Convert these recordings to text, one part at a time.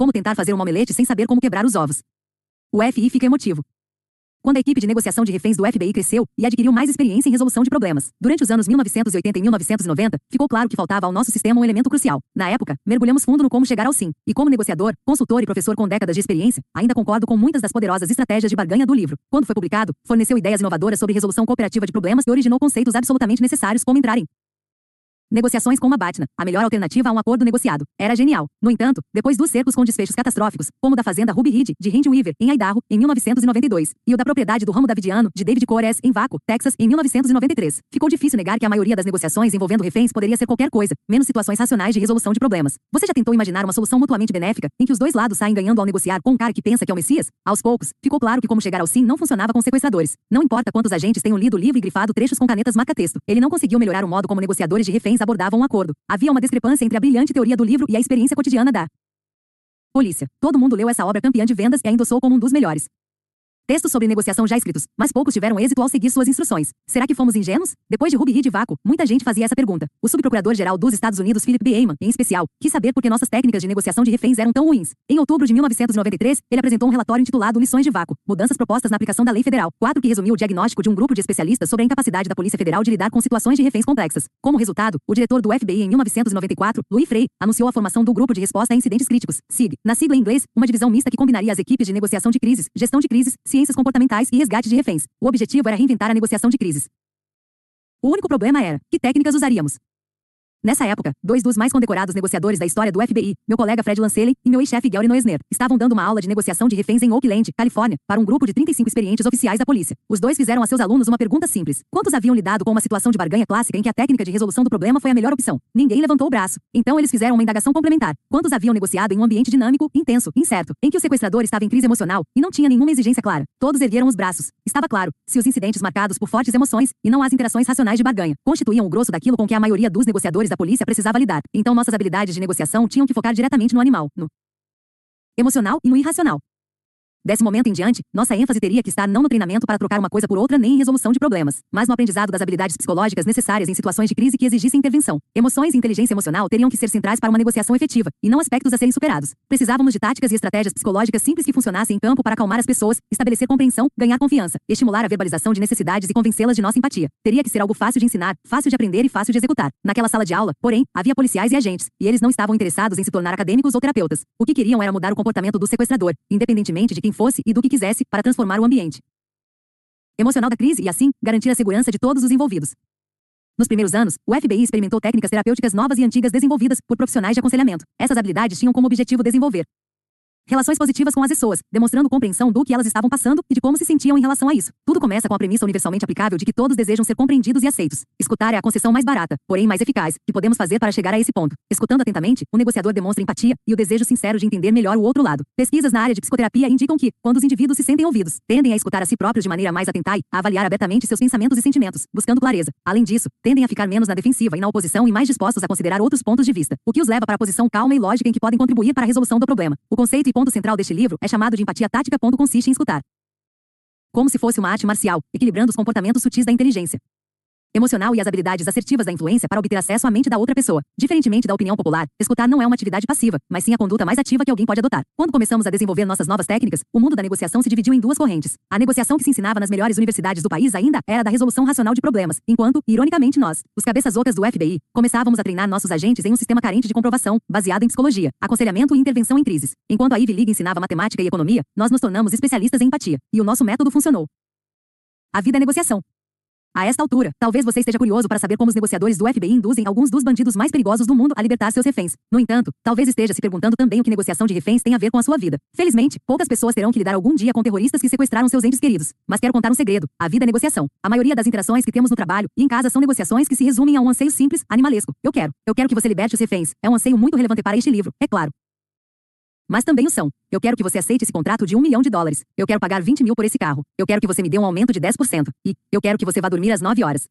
como tentar fazer um omelete sem saber como quebrar os ovos. O FI fica emotivo. Quando a equipe de negociação de reféns do FBI cresceu e adquiriu mais experiência em resolução de problemas. Durante os anos 1980 e 1990, ficou claro que faltava ao nosso sistema um elemento crucial. Na época, mergulhamos fundo no como chegar ao sim. E como negociador, consultor e professor com décadas de experiência, ainda concordo com muitas das poderosas estratégias de barganha do livro. Quando foi publicado, forneceu ideias inovadoras sobre resolução cooperativa de problemas e originou conceitos absolutamente necessários como entrar em Negociações com uma Batna, a melhor alternativa a um acordo negociado. Era genial. No entanto, depois dos cercos com desfechos catastróficos, como o da fazenda Ruby Ridge, de Randy Weaver, em Idaho, em 1992, e o da propriedade do ramo davidiano, de David Cores, em Vaco, Texas, em 1993, ficou difícil negar que a maioria das negociações envolvendo reféns poderia ser qualquer coisa, menos situações racionais de resolução de problemas. Você já tentou imaginar uma solução mutuamente benéfica, em que os dois lados saem ganhando ao negociar com um cara que pensa que é o Messias? Aos poucos, ficou claro que como chegar ao sim não funcionava com sequestradores. Não importa quantos agentes tenham lido o livro e grifado trechos com canetas marca-texto, ele não conseguiu melhorar o modo como negociadores de reféns abordavam um acordo. Havia uma discrepância entre a brilhante teoria do livro e a experiência cotidiana da polícia. Todo mundo leu essa obra campeã de vendas e a endossou como um dos melhores. Textos sobre negociação já escritos, mas poucos tiveram êxito ao seguir suas instruções. Será que fomos ingênuos? Depois de Ruby Reed e Vaco, muita gente fazia essa pergunta. O subprocurador-geral dos Estados Unidos, Philip B. Eyman, em especial, quis saber por que nossas técnicas de negociação de reféns eram tão ruins. Em outubro de 1993, ele apresentou um relatório intitulado Lições de Vaco, mudanças propostas na aplicação da lei federal, quadro que resumiu o diagnóstico de um grupo de especialistas sobre a incapacidade da Polícia Federal de lidar com situações de reféns complexas. Como resultado, o diretor do FBI em 1994, Louis Frey, anunciou a formação do Grupo de Resposta a Incidentes Críticos, SIG. Na sigla em inglês, uma divisão mista que combinaria as equipes de negociação de crises, gestão de crises, ciências comportamentais e resgate de reféns. O objetivo era reinventar a negociação de crises. O único problema era, que técnicas usaríamos? Nessa época, dois dos mais condecorados negociadores da história do FBI, meu colega Fred Lanceli e meu ex-chefe Gary Noesner, estavam dando uma aula de negociação de reféns em Oakland, Califórnia, para um grupo de 35 experientes oficiais da polícia. Os dois fizeram a seus alunos uma pergunta simples: quantos haviam lidado com uma situação de barganha clássica em que a técnica de resolução do problema foi a melhor opção? Ninguém levantou o braço. Então eles fizeram uma indagação complementar: quantos haviam negociado em um ambiente dinâmico, intenso, incerto, em que o sequestrador estava em crise emocional e não tinha nenhuma exigência clara? Todos ergueram os braços. Estava claro: se os incidentes marcados por fortes emoções e não as interações racionais de barganha constituíam o grosso daquilo com que a maioria dos negociadores da polícia precisava lidar. Então nossas habilidades de negociação tinham que focar diretamente no animal, no emocional e no irracional. Desse momento em diante, nossa ênfase teria que estar não no treinamento para trocar uma coisa por outra nem em resolução de problemas, mas no aprendizado das habilidades psicológicas necessárias em situações de crise que exigissem intervenção. Emoções e inteligência emocional teriam que ser centrais para uma negociação efetiva, e não aspectos a serem superados. Precisávamos de táticas e estratégias psicológicas simples que funcionassem em campo para acalmar as pessoas, estabelecer compreensão, ganhar confiança, estimular a verbalização de necessidades e convencê-las de nossa empatia. Teria que ser algo fácil de ensinar, fácil de aprender e fácil de executar. Naquela sala de aula, porém, havia policiais e agentes, e eles não estavam interessados em se tornar acadêmicos ou terapeutas. O que queriam era mudar o comportamento do sequestrador, independentemente de quem fosse e do que quisesse para transformar o ambiente emocional da crise e, assim, garantir a segurança de todos os envolvidos. Nos primeiros anos, o FBI experimentou técnicas terapêuticas novas e antigas desenvolvidas por profissionais de aconselhamento. Essas habilidades tinham como objetivo desenvolver Relações positivas com as pessoas, demonstrando compreensão do que elas estavam passando e de como se sentiam em relação a isso. Tudo começa com a premissa universalmente aplicável de que todos desejam ser compreendidos e aceitos. Escutar é a concessão mais barata, porém mais eficaz, que podemos fazer para chegar a esse ponto. Escutando atentamente, o negociador demonstra empatia e o desejo sincero de entender melhor o outro lado. Pesquisas na área de psicoterapia indicam que, quando os indivíduos se sentem ouvidos, tendem a escutar a si próprios de maneira mais atenta e a avaliar abertamente seus pensamentos e sentimentos, buscando clareza. Além disso, tendem a ficar menos na defensiva e na oposição e mais dispostos a considerar outros pontos de vista, o que os leva para a posição calma e lógica em que podem contribuir para a resolução do problema. O conceito e ponto central deste livro é chamado de empatia tática. Consiste em escutar. Como se fosse uma arte marcial, equilibrando os comportamentos sutis da inteligência emocional e as habilidades assertivas da influência para obter acesso à mente da outra pessoa. Diferentemente da opinião popular, escutar não é uma atividade passiva, mas sim a conduta mais ativa que alguém pode adotar. Quando começamos a desenvolver nossas novas técnicas, o mundo da negociação se dividiu em duas correntes. A negociação que se ensinava nas melhores universidades do país ainda era da resolução racional de problemas, enquanto, ironicamente, nós, os cabeças ocas do FBI, começávamos a treinar nossos agentes em um sistema carente de comprovação, baseado em psicologia, aconselhamento e intervenção em crises. Enquanto a Ivy League ensinava matemática e economia, nós nos tornamos especialistas em empatia, e o nosso método funcionou. A vida é negociação. A esta altura, talvez você esteja curioso para saber como os negociadores do FBI induzem alguns dos bandidos mais perigosos do mundo a libertar seus reféns. No entanto, talvez esteja se perguntando também o que negociação de reféns tem a ver com a sua vida. Felizmente, poucas pessoas terão que lidar algum dia com terroristas que sequestraram seus entes queridos. Mas quero contar um segredo: a vida é negociação. A maioria das interações que temos no trabalho e em casa são negociações que se resumem a um anseio simples, animalesco. Eu quero. Eu quero que você liberte os reféns. É um anseio muito relevante para este livro, é claro mas também o são. Eu quero que você aceite esse contrato de um milhão de dólares. Eu quero pagar 20 mil por esse carro. Eu quero que você me dê um aumento de 10%. E eu quero que você vá dormir às 9 horas.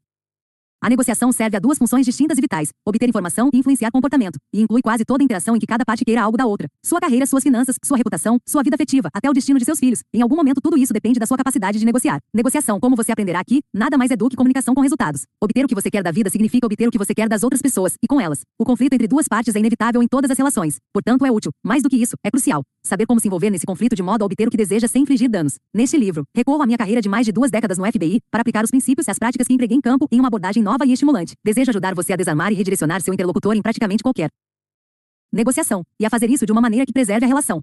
A negociação serve a duas funções distintas e vitais: obter informação e influenciar comportamento, e inclui quase toda interação em que cada parte queira algo da outra. Sua carreira, suas finanças, sua reputação, sua vida afetiva, até o destino de seus filhos. Em algum momento tudo isso depende da sua capacidade de negociar. Negociação, como você aprenderá aqui, nada mais é do que comunicação com resultados. Obter o que você quer da vida significa obter o que você quer das outras pessoas e com elas. O conflito entre duas partes é inevitável em todas as relações. Portanto, é útil. Mais do que isso, é crucial. Saber como se envolver nesse conflito de modo a obter o que deseja sem infligir danos. Neste livro, recorro à minha carreira de mais de duas décadas no FBI para aplicar os princípios e as práticas que empreguei em campo em uma abordagem nova e estimulante. Desejo ajudar você a desarmar e redirecionar seu interlocutor em praticamente qualquer negociação, e a fazer isso de uma maneira que preserve a relação.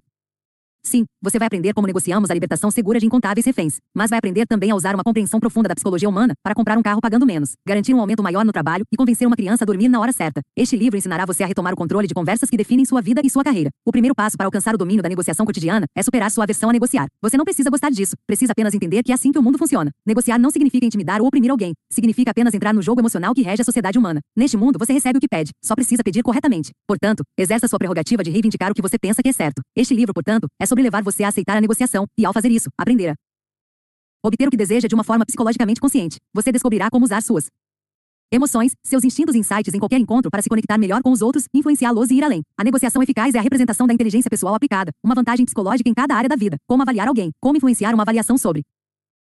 Sim, você vai aprender como negociamos a libertação segura de incontáveis reféns, mas vai aprender também a usar uma compreensão profunda da psicologia humana para comprar um carro pagando menos, garantir um aumento maior no trabalho e convencer uma criança a dormir na hora certa. Este livro ensinará você a retomar o controle de conversas que definem sua vida e sua carreira. O primeiro passo para alcançar o domínio da negociação cotidiana é superar sua aversão a negociar. Você não precisa gostar disso, precisa apenas entender que é assim que o mundo funciona. Negociar não significa intimidar ou oprimir alguém, significa apenas entrar no jogo emocional que rege a sociedade humana. Neste mundo, você recebe o que pede, só precisa pedir corretamente. Portanto, exerça sua prerrogativa de reivindicar o que você pensa que é certo. Este livro, portanto, é sobre levar você a aceitar a negociação, e ao fazer isso, aprender a obter o que deseja de uma forma psicologicamente consciente. Você descobrirá como usar suas emoções, seus instintos e insights em qualquer encontro para se conectar melhor com os outros, influenciá-los e ir além. A negociação eficaz é a representação da inteligência pessoal aplicada, uma vantagem psicológica em cada área da vida, como avaliar alguém, como influenciar uma avaliação sobre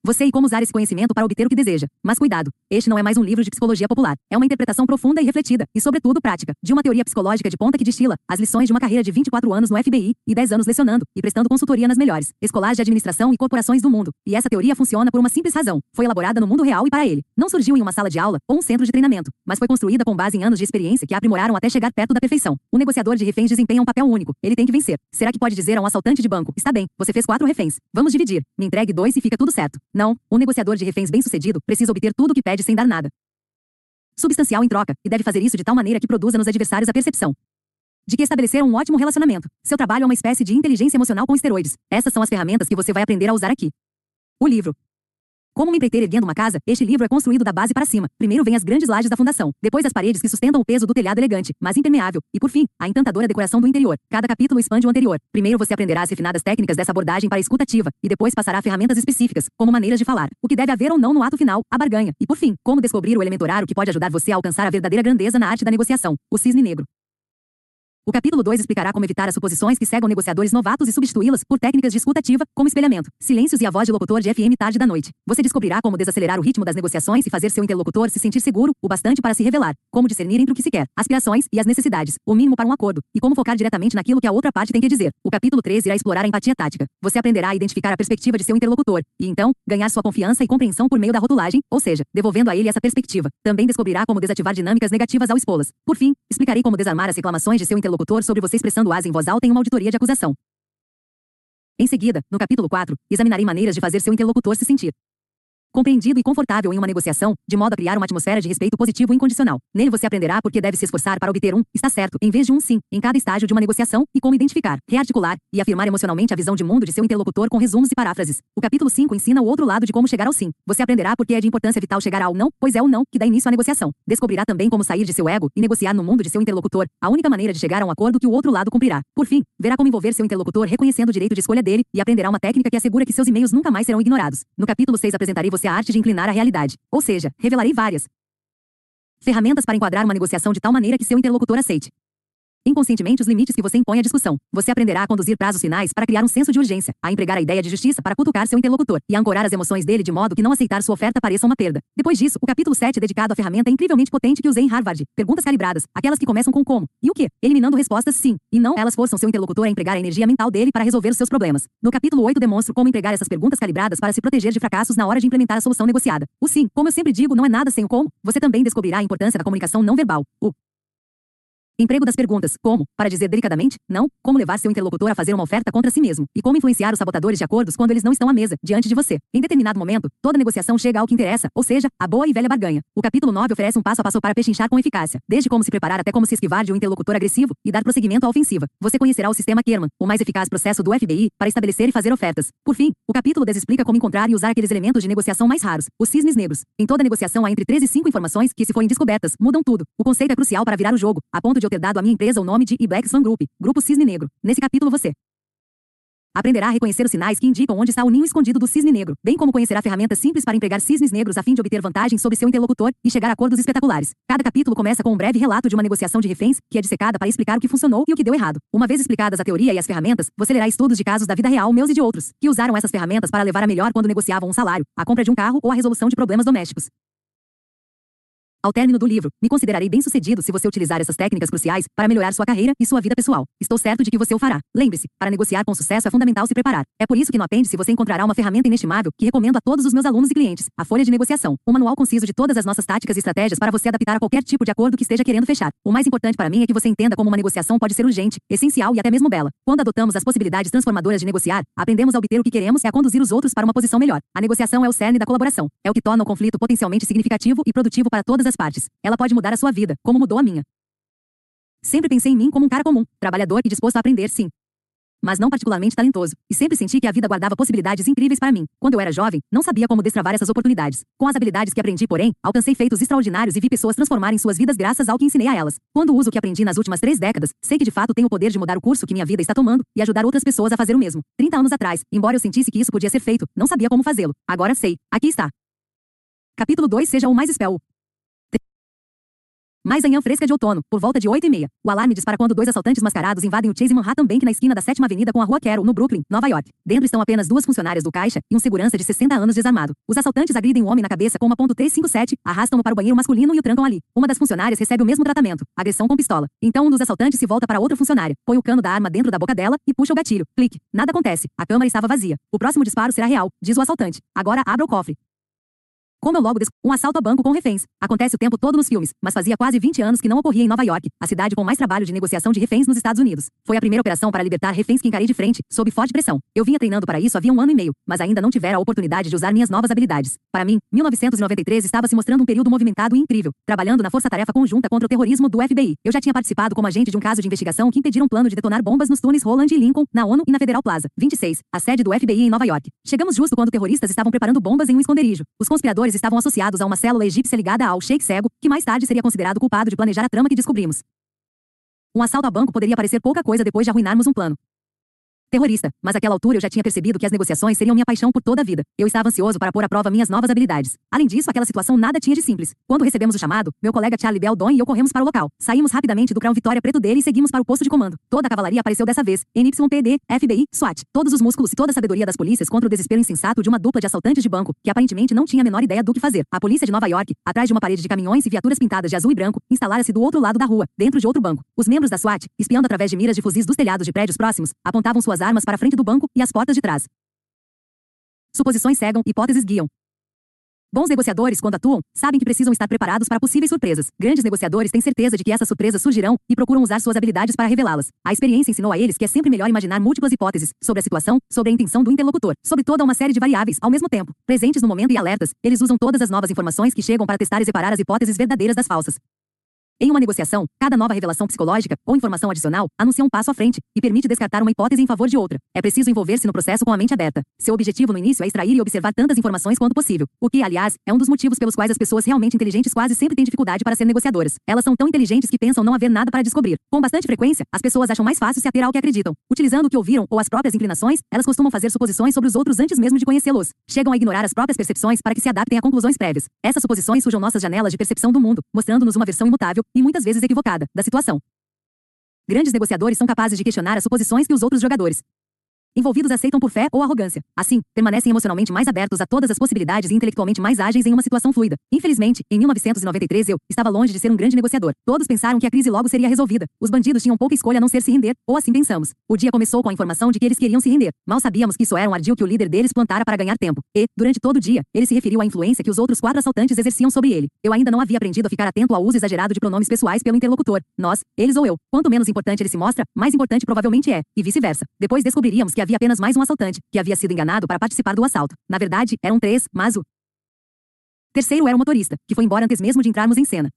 você e como usar esse conhecimento para obter o que deseja. Mas cuidado, este não é mais um livro de psicologia popular. É uma interpretação profunda e refletida, e sobretudo prática, de uma teoria psicológica de ponta que destila as lições de uma carreira de 24 anos no FBI e 10 anos lecionando e prestando consultoria nas melhores escolas de administração e corporações do mundo. E essa teoria funciona por uma simples razão. Foi elaborada no mundo real e para ele. Não surgiu em uma sala de aula ou um centro de treinamento, mas foi construída com base em anos de experiência que a aprimoraram até chegar perto da perfeição. O negociador de reféns desempenha um papel único. Ele tem que vencer. Será que pode dizer a um assaltante de banco: "Está bem, você fez quatro reféns. Vamos dividir. Me entregue dois e fica tudo certo." Não, o negociador de reféns bem-sucedido precisa obter tudo o que pede sem dar nada. Substancial em troca, e deve fazer isso de tal maneira que produza nos adversários a percepção de que estabeleceram um ótimo relacionamento. Seu trabalho é uma espécie de inteligência emocional com esteroides. Essas são as ferramentas que você vai aprender a usar aqui. O livro como uma empreiteira erguendo uma casa, este livro é construído da base para cima. Primeiro vem as grandes lajes da fundação, depois as paredes que sustentam o peso do telhado elegante, mas impermeável, e por fim, a encantadora decoração do interior. Cada capítulo expande o anterior. Primeiro você aprenderá as refinadas técnicas dessa abordagem para a escutativa, e depois passará ferramentas específicas, como maneiras de falar, o que deve haver ou não no ato final, a barganha, e por fim, como descobrir o elemento horário que pode ajudar você a alcançar a verdadeira grandeza na arte da negociação, o cisne negro. O capítulo 2 explicará como evitar as suposições que cegam negociadores novatos e substituí-las por técnicas de escuta ativa, como espelhamento, silêncios e a voz de locutor de FM tarde da noite. Você descobrirá como desacelerar o ritmo das negociações e fazer seu interlocutor se sentir seguro o bastante para se revelar, como discernir entre o que se quer, aspirações e as necessidades, o mínimo para um acordo, e como focar diretamente naquilo que a outra parte tem que dizer. O capítulo 3 irá explorar a empatia tática. Você aprenderá a identificar a perspectiva de seu interlocutor e então ganhar sua confiança e compreensão por meio da rotulagem, ou seja, devolvendo a ele essa perspectiva. Também descobrirá como desativar dinâmicas negativas ao expô-las. Por fim, explicarei como desarmar as reclamações de seu interlocutor sobre você expressando as em voz alta em uma auditoria de acusação. Em seguida, no capítulo 4, examinarei maneiras de fazer seu interlocutor se sentir compreendido e confortável em uma negociação, de modo a criar uma atmosfera de respeito positivo e incondicional. Nele você aprenderá por que deve se esforçar para obter um está certo, em vez de um sim, em cada estágio de uma negociação, e como identificar, rearticular e afirmar emocionalmente a visão de mundo de seu interlocutor com resumos e paráfrases. O capítulo 5 ensina o outro lado de como chegar ao sim. Você aprenderá por que é de importância vital chegar ao não, pois é o não que dá início à negociação. Descobrirá também como sair de seu ego e negociar no mundo de seu interlocutor, a única maneira de chegar a um acordo que o outro lado cumprirá. Por fim, verá como envolver seu interlocutor reconhecendo o direito de escolha dele e aprenderá uma técnica que assegura que seus e-mails nunca mais serão ignorados. No capítulo 6 apresentarei você a arte de inclinar a realidade. Ou seja, revelarei várias ferramentas para enquadrar uma negociação de tal maneira que seu interlocutor aceite inconscientemente os limites que você impõe à discussão. Você aprenderá a conduzir prazos finais para criar um senso de urgência, a empregar a ideia de justiça para cutucar seu interlocutor e a ancorar as emoções dele de modo que não aceitar sua oferta pareça uma perda. Depois disso, o capítulo 7 é dedicado à ferramenta incrivelmente potente que usei em Harvard. Perguntas calibradas, aquelas que começam com como e o que, eliminando respostas sim e não, elas forçam seu interlocutor a empregar a energia mental dele para resolver os seus problemas. No capítulo 8 demonstro como empregar essas perguntas calibradas para se proteger de fracassos na hora de implementar a solução negociada. O sim, como eu sempre digo, não é nada sem o como. Você também descobrirá a importância da comunicação não verbal. O Emprego das perguntas: como, para dizer delicadamente, não, como levar seu interlocutor a fazer uma oferta contra si mesmo, e como influenciar os sabotadores de acordos quando eles não estão à mesa, diante de você. Em determinado momento, toda negociação chega ao que interessa, ou seja, a boa e velha barganha. O capítulo 9 oferece um passo a passo para pechinchar com eficácia, desde como se preparar até como se esquivar de um interlocutor agressivo e dar prosseguimento à ofensiva. Você conhecerá o sistema Kerman, o mais eficaz processo do FBI, para estabelecer e fazer ofertas. Por fim, o capítulo 10 explica como encontrar e usar aqueles elementos de negociação mais raros, os cisnes negros. Em toda negociação há entre 3 e 5 informações que, se forem descobertas, mudam tudo. O conceito é crucial para virar o jogo, a ponto de eu ter dado à minha empresa o nome de e Black Swan Group, Grupo Cisne Negro. Nesse capítulo você Aprenderá a reconhecer os sinais que indicam onde está o ninho escondido do cisne negro, bem como conhecerá ferramentas simples para empregar cisnes negros a fim de obter vantagem sobre seu interlocutor e chegar a acordos espetaculares. Cada capítulo começa com um breve relato de uma negociação de reféns, que é dissecada para explicar o que funcionou e o que deu errado. Uma vez explicadas a teoria e as ferramentas, você lerá estudos de casos da vida real meus e de outros, que usaram essas ferramentas para levar a melhor quando negociavam um salário, a compra de um carro ou a resolução de problemas domésticos. Ao término do livro, me considerarei bem-sucedido se você utilizar essas técnicas cruciais para melhorar sua carreira e sua vida pessoal. Estou certo de que você o fará. Lembre-se, para negociar com sucesso é fundamental se preparar. É por isso que no apêndice você encontrará uma ferramenta inestimável que recomendo a todos os meus alunos e clientes, a folha de negociação, um manual conciso de todas as nossas táticas e estratégias para você adaptar a qualquer tipo de acordo que esteja querendo fechar. O mais importante para mim é que você entenda como uma negociação pode ser urgente, essencial e até mesmo bela. Quando adotamos as possibilidades transformadoras de negociar, aprendemos a obter o que queremos e a conduzir os outros para uma posição melhor. A negociação é o cerne da colaboração. É o que torna o conflito potencialmente significativo e produtivo para todas as partes. Ela pode mudar a sua vida, como mudou a minha. Sempre pensei em mim como um cara comum, trabalhador e disposto a aprender, sim. Mas não particularmente talentoso, e sempre senti que a vida guardava possibilidades incríveis para mim. Quando eu era jovem, não sabia como destravar essas oportunidades. Com as habilidades que aprendi, porém, alcancei feitos extraordinários e vi pessoas transformarem suas vidas graças ao que ensinei a elas. Quando uso o que aprendi nas últimas três décadas, sei que de fato tenho o poder de mudar o curso que minha vida está tomando e ajudar outras pessoas a fazer o mesmo. 30 anos atrás, embora eu sentisse que isso podia ser feito, não sabia como fazê-lo. Agora sei. Aqui está. Capítulo 2 Seja o mais espel. Mais manhã fresca de outono, por volta de 8 e meia. O alarme dispara quando dois assaltantes mascarados invadem o Chase Manhattan Bank na esquina da 7 Avenida com a Rua Carroll, no Brooklyn, Nova York. Dentro estão apenas duas funcionárias do caixa e um segurança de 60 anos desarmado. Os assaltantes agridem o homem na cabeça com uma .357, arrastam-no para o banheiro masculino e o trancam ali. Uma das funcionárias recebe o mesmo tratamento, agressão com pistola. Então um dos assaltantes se volta para outra funcionária, põe o cano da arma dentro da boca dela e puxa o gatilho. Clique. Nada acontece. A câmara estava vazia. O próximo disparo será real, diz o assaltante. Agora abra o cofre. Como eu logo des... Um assalto a banco com reféns. Acontece o tempo todo nos filmes, mas fazia quase 20 anos que não ocorria em Nova York, a cidade com mais trabalho de negociação de reféns nos Estados Unidos. Foi a primeira operação para libertar reféns que encarei de frente, sob forte pressão. Eu vinha treinando para isso havia um ano e meio, mas ainda não tivera a oportunidade de usar minhas novas habilidades. Para mim, 1993 estava se mostrando um período movimentado e incrível, trabalhando na força-tarefa conjunta contra o terrorismo do FBI. Eu já tinha participado como agente de um caso de investigação que impediram um plano de detonar bombas nos túneis Roland e Lincoln, na ONU e na Federal Plaza. 26, a sede do FBI em Nova York. Chegamos justo quando terroristas estavam preparando bombas em um esconderijo. Os conspiradores estavam associados a uma célula egípcia ligada ao Sheikh Cego, que mais tarde seria considerado culpado de planejar a trama que descobrimos. Um assalto a banco poderia parecer pouca coisa depois de arruinarmos um plano terrorista, mas àquela altura eu já tinha percebido que as negociações seriam minha paixão por toda a vida. Eu estava ansioso para pôr à prova minhas novas habilidades. Além disso, aquela situação nada tinha de simples. Quando recebemos o chamado, meu colega Charlie Beldon e eu corremos para o local. Saímos rapidamente do Crown Vitória preto dele e seguimos para o posto de comando. Toda a cavalaria apareceu dessa vez. NYPD, FBI, SWAT. Todos os músculos e toda a sabedoria das polícias contra o desespero insensato de uma dupla de assaltantes de banco, que aparentemente não tinha a menor ideia do que fazer. A polícia de Nova York, atrás de uma parede de caminhões e viaturas pintadas de azul e branco, instalara-se do outro lado da rua, dentro de outro banco. Os membros da SWAT, espiando através de miras de fuzis dos telhados de prédios próximos, apontavam suas armas para a frente do banco e as portas de trás. Suposições cegam, hipóteses guiam. Bons negociadores, quando atuam, sabem que precisam estar preparados para possíveis surpresas. Grandes negociadores têm certeza de que essas surpresas surgirão e procuram usar suas habilidades para revelá-las. A experiência ensinou a eles que é sempre melhor imaginar múltiplas hipóteses sobre a situação, sobre a intenção do interlocutor, sobre toda uma série de variáveis ao mesmo tempo. Presentes no momento e alertas, eles usam todas as novas informações que chegam para testar e separar as hipóteses verdadeiras das falsas. Em uma negociação, cada nova revelação psicológica ou informação adicional anuncia um passo à frente e permite descartar uma hipótese em favor de outra. É preciso envolver-se no processo com a mente aberta. Seu objetivo no início é extrair e observar tantas informações quanto possível, o que, aliás, é um dos motivos pelos quais as pessoas realmente inteligentes quase sempre têm dificuldade para ser negociadoras. Elas são tão inteligentes que pensam não haver nada para descobrir. Com bastante frequência, as pessoas acham mais fácil se ater ao que acreditam. Utilizando o que ouviram ou as próprias inclinações, elas costumam fazer suposições sobre os outros antes mesmo de conhecê-los. Chegam a ignorar as próprias percepções para que se adaptem a conclusões prévias. Essas suposições sujam nossas janelas de percepção do mundo, mostrando-nos uma versão imutável e muitas vezes equivocada da situação. Grandes negociadores são capazes de questionar as suposições que os outros jogadores envolvidos aceitam por fé ou arrogância. Assim, permanecem emocionalmente mais abertos a todas as possibilidades e intelectualmente mais ágeis em uma situação fluida. Infelizmente, em 1993 eu estava longe de ser um grande negociador. Todos pensaram que a crise logo seria resolvida. Os bandidos tinham pouca escolha a não ser se render, ou assim pensamos. O dia começou com a informação de que eles queriam se render. Mal sabíamos que isso era um ardil que o líder deles plantara para ganhar tempo. E, durante todo o dia, ele se referiu à influência que os outros quatro assaltantes exerciam sobre ele. Eu ainda não havia aprendido a ficar atento ao uso exagerado de pronomes pessoais pelo interlocutor. Nós, eles ou eu. Quanto menos importante ele se mostra, mais importante provavelmente é, e vice-versa. Depois descobriríamos que havia apenas mais um assaltante que havia sido enganado para participar do assalto. Na verdade, eram três, mas o terceiro era o motorista, que foi embora antes mesmo de entrarmos em cena.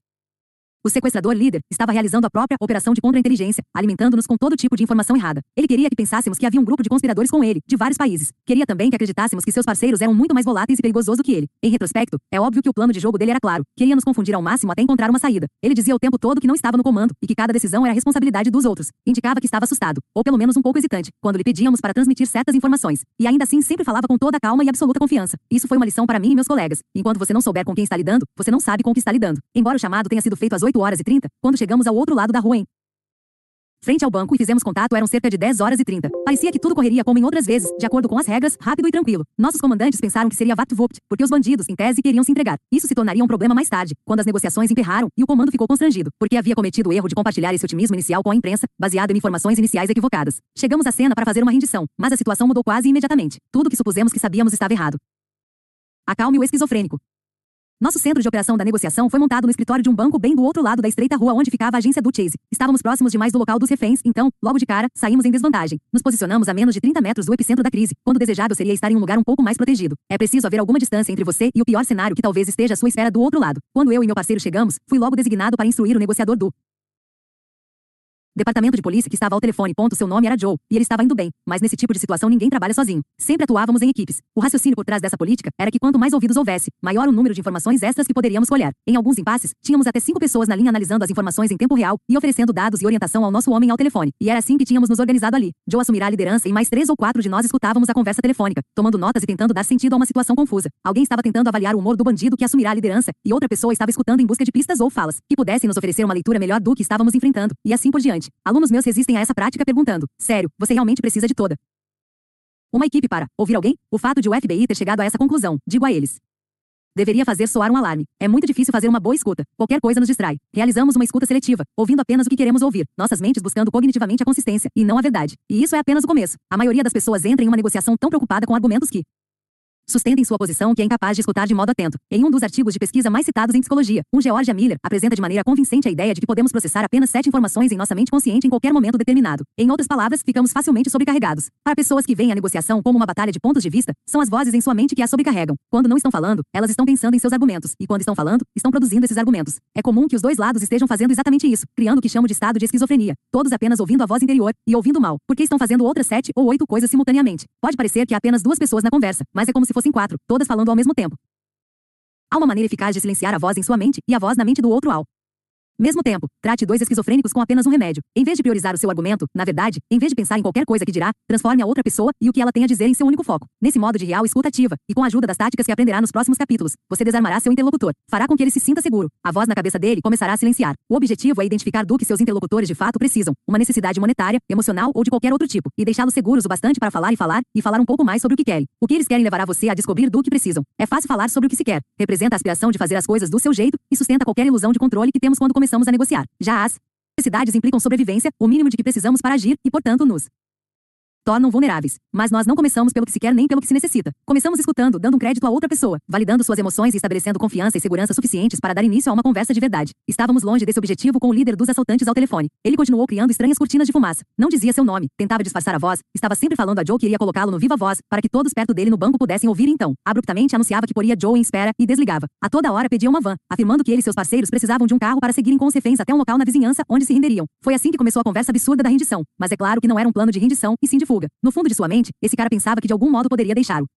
O sequestrador líder estava realizando a própria operação de contra-inteligência, alimentando-nos com todo tipo de informação errada. Ele queria que pensássemos que havia um grupo de conspiradores com ele, de vários países. Queria também que acreditássemos que seus parceiros eram muito mais voláteis e perigosos do que ele. Em retrospecto, é óbvio que o plano de jogo dele era claro. Queria nos confundir ao máximo até encontrar uma saída. Ele dizia o tempo todo que não estava no comando e que cada decisão era responsabilidade dos outros. Indicava que estava assustado, ou pelo menos um pouco hesitante, quando lhe pedíamos para transmitir certas informações. E ainda assim sempre falava com toda a calma e absoluta confiança. Isso foi uma lição para mim e meus colegas. Enquanto você não souber com quem está lidando, você não sabe com o que está lidando. Embora o chamado tenha sido feito às 8 horas e 30, quando chegamos ao outro lado da rua em frente ao banco e fizemos contato eram cerca de 10 horas e 30. Parecia que tudo correria como em outras vezes, de acordo com as regras, rápido e tranquilo. Nossos comandantes pensaram que seria VATVUPT, porque os bandidos, em tese, queriam se entregar. Isso se tornaria um problema mais tarde, quando as negociações emperraram e o comando ficou constrangido, porque havia cometido o erro de compartilhar esse otimismo inicial com a imprensa, baseado em informações iniciais equivocadas. Chegamos à cena para fazer uma rendição, mas a situação mudou quase imediatamente. Tudo que supusemos que sabíamos estava errado. Acalme o esquizofrênico. Nosso centro de operação da negociação foi montado no escritório de um banco bem do outro lado da estreita rua onde ficava a agência do Chase. Estávamos próximos demais do local dos reféns, então, logo de cara, saímos em desvantagem. Nos posicionamos a menos de 30 metros do epicentro da crise, quando desejável seria estar em um lugar um pouco mais protegido. É preciso haver alguma distância entre você e o pior cenário que talvez esteja à sua esfera do outro lado. Quando eu e meu parceiro chegamos, fui logo designado para instruir o negociador do Departamento de polícia que estava ao telefone. Ponto, seu nome era Joe, e ele estava indo bem, mas nesse tipo de situação ninguém trabalha sozinho. Sempre atuávamos em equipes. O raciocínio por trás dessa política era que quanto mais ouvidos houvesse, maior o número de informações extras que poderíamos colher. Em alguns impasses, tínhamos até cinco pessoas na linha analisando as informações em tempo real e oferecendo dados e orientação ao nosso homem ao telefone. E era assim que tínhamos nos organizado ali. Joe assumirá a liderança e mais três ou quatro de nós escutávamos a conversa telefônica, tomando notas e tentando dar sentido a uma situação confusa. Alguém estava tentando avaliar o humor do bandido que assumirá a liderança, e outra pessoa estava escutando em busca de pistas ou falas que pudessem nos oferecer uma leitura melhor do que estávamos enfrentando, e assim por diante. Alunos meus resistem a essa prática perguntando: sério, você realmente precisa de toda uma equipe para ouvir alguém? O fato de o FBI ter chegado a essa conclusão, digo a eles. Deveria fazer soar um alarme. É muito difícil fazer uma boa escuta. Qualquer coisa nos distrai. Realizamos uma escuta seletiva, ouvindo apenas o que queremos ouvir, nossas mentes buscando cognitivamente a consistência, e não a verdade. E isso é apenas o começo. A maioria das pessoas entra em uma negociação tão preocupada com argumentos que sustentem sua posição que é incapaz de escutar de modo atento. Em um dos artigos de pesquisa mais citados em psicologia, um Georgia Miller apresenta de maneira convincente a ideia de que podemos processar apenas sete informações em nossa mente consciente em qualquer momento determinado. Em outras palavras, ficamos facilmente sobrecarregados. Para pessoas que veem a negociação como uma batalha de pontos de vista, são as vozes em sua mente que a sobrecarregam. Quando não estão falando, elas estão pensando em seus argumentos, e quando estão falando, estão produzindo esses argumentos. É comum que os dois lados estejam fazendo exatamente isso, criando o que chamo de estado de esquizofrenia. Todos apenas ouvindo a voz interior e ouvindo mal, porque estão fazendo outras sete ou oito coisas simultaneamente. Pode parecer que há apenas duas pessoas na conversa, mas é como se fossem quatro, todas falando ao mesmo tempo. Há uma maneira eficaz de silenciar a voz em sua mente e a voz na mente do outro ao mesmo tempo, trate dois esquizofrênicos com apenas um remédio. Em vez de priorizar o seu argumento, na verdade, em vez de pensar em qualquer coisa que dirá, transforme a outra pessoa e o que ela tem a dizer em seu único foco. Nesse modo de real escuta ativa, e com a ajuda das táticas que aprenderá nos próximos capítulos, você desarmará seu interlocutor. Fará com que ele se sinta seguro. A voz na cabeça dele começará a silenciar. O objetivo é identificar do que seus interlocutores de fato precisam, uma necessidade monetária, emocional ou de qualquer outro tipo, e deixá-los seguros o bastante para falar e falar, e falar um pouco mais sobre o que querem. O que eles querem levará você a descobrir do que precisam. É fácil falar sobre o que se quer. Representa a aspiração de fazer as coisas do seu jeito e sustenta qualquer ilusão de controle que temos quando começamos a negociar. Já as necessidades implicam sobrevivência, o mínimo de que precisamos para agir, e portanto nos tornam vulneráveis. Mas nós não começamos pelo que se quer nem pelo que se necessita. Começamos escutando, dando um crédito a outra pessoa, validando suas emoções e estabelecendo confiança e segurança suficientes para dar início a uma conversa de verdade. Estávamos longe desse objetivo com o líder dos assaltantes ao telefone. Ele continuou criando estranhas cortinas de fumaça. Não dizia seu nome, tentava disfarçar a voz, estava sempre falando a Joe que iria colocá-lo no viva voz, para que todos perto dele no banco pudessem ouvir então. Abruptamente anunciava que poria Joe em espera e desligava. A toda hora pedia uma van, afirmando que ele e seus parceiros precisavam de um carro para seguirem com os reféns até um local na vizinhança onde se renderiam. Foi assim que começou a conversa absurda da rendição. Mas é claro que não era um plano de rendição, e sim de fuga. No fundo de sua mente, esse cara pensava que de algum modo poderia deixá-lo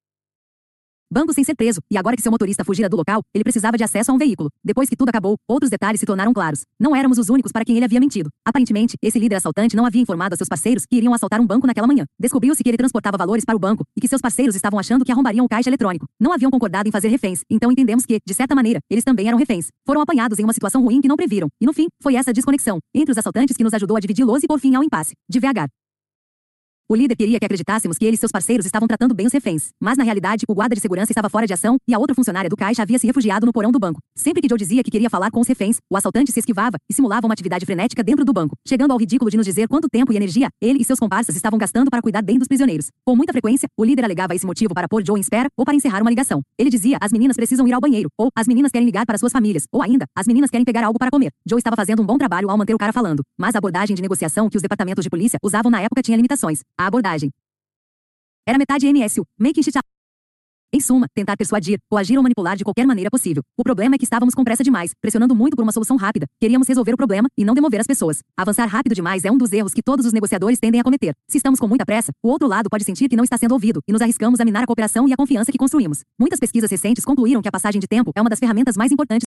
banco sem ser preso, e agora que seu motorista fugira do local, ele precisava de acesso a um veículo. Depois que tudo acabou, outros detalhes se tornaram claros. Não éramos os únicos para quem ele havia mentido. Aparentemente, esse líder assaltante não havia informado a seus parceiros que iriam assaltar um banco naquela manhã. Descobriu-se que ele transportava valores para o banco e que seus parceiros estavam achando que arrombariam o caixa eletrônico. Não haviam concordado em fazer reféns, então entendemos que, de certa maneira, eles também eram reféns. Foram apanhados em uma situação ruim que não previram. E no fim, foi essa desconexão entre os assaltantes que nos ajudou a dividi-los e por fim ao impasse. Devagar. O líder queria que acreditássemos que ele e seus parceiros estavam tratando bem os reféns. Mas na realidade, o guarda de segurança estava fora de ação e a outra funcionária do caixa havia se refugiado no porão do banco. Sempre que Joe dizia que queria falar com os reféns, o assaltante se esquivava e simulava uma atividade frenética dentro do banco, chegando ao ridículo de nos dizer quanto tempo e energia ele e seus comparsas estavam gastando para cuidar bem dos prisioneiros. Com muita frequência, o líder alegava esse motivo para pôr Joe em espera ou para encerrar uma ligação. Ele dizia: as meninas precisam ir ao banheiro, ou as meninas querem ligar para suas famílias, ou ainda, as meninas querem pegar algo para comer. Joe estava fazendo um bom trabalho ao manter o cara falando, mas a abordagem de negociação que os departamentos de polícia usavam na época tinha limitações. A abordagem era metade NSU, making shit Em suma, tentar persuadir, coagir ou manipular de qualquer maneira possível. O problema é que estávamos com pressa demais, pressionando muito por uma solução rápida. Queríamos resolver o problema e não demover as pessoas. Avançar rápido demais é um dos erros que todos os negociadores tendem a cometer. Se estamos com muita pressa, o outro lado pode sentir que não está sendo ouvido e nos arriscamos a minar a cooperação e a confiança que construímos. Muitas pesquisas recentes concluíram que a passagem de tempo é uma das ferramentas mais importantes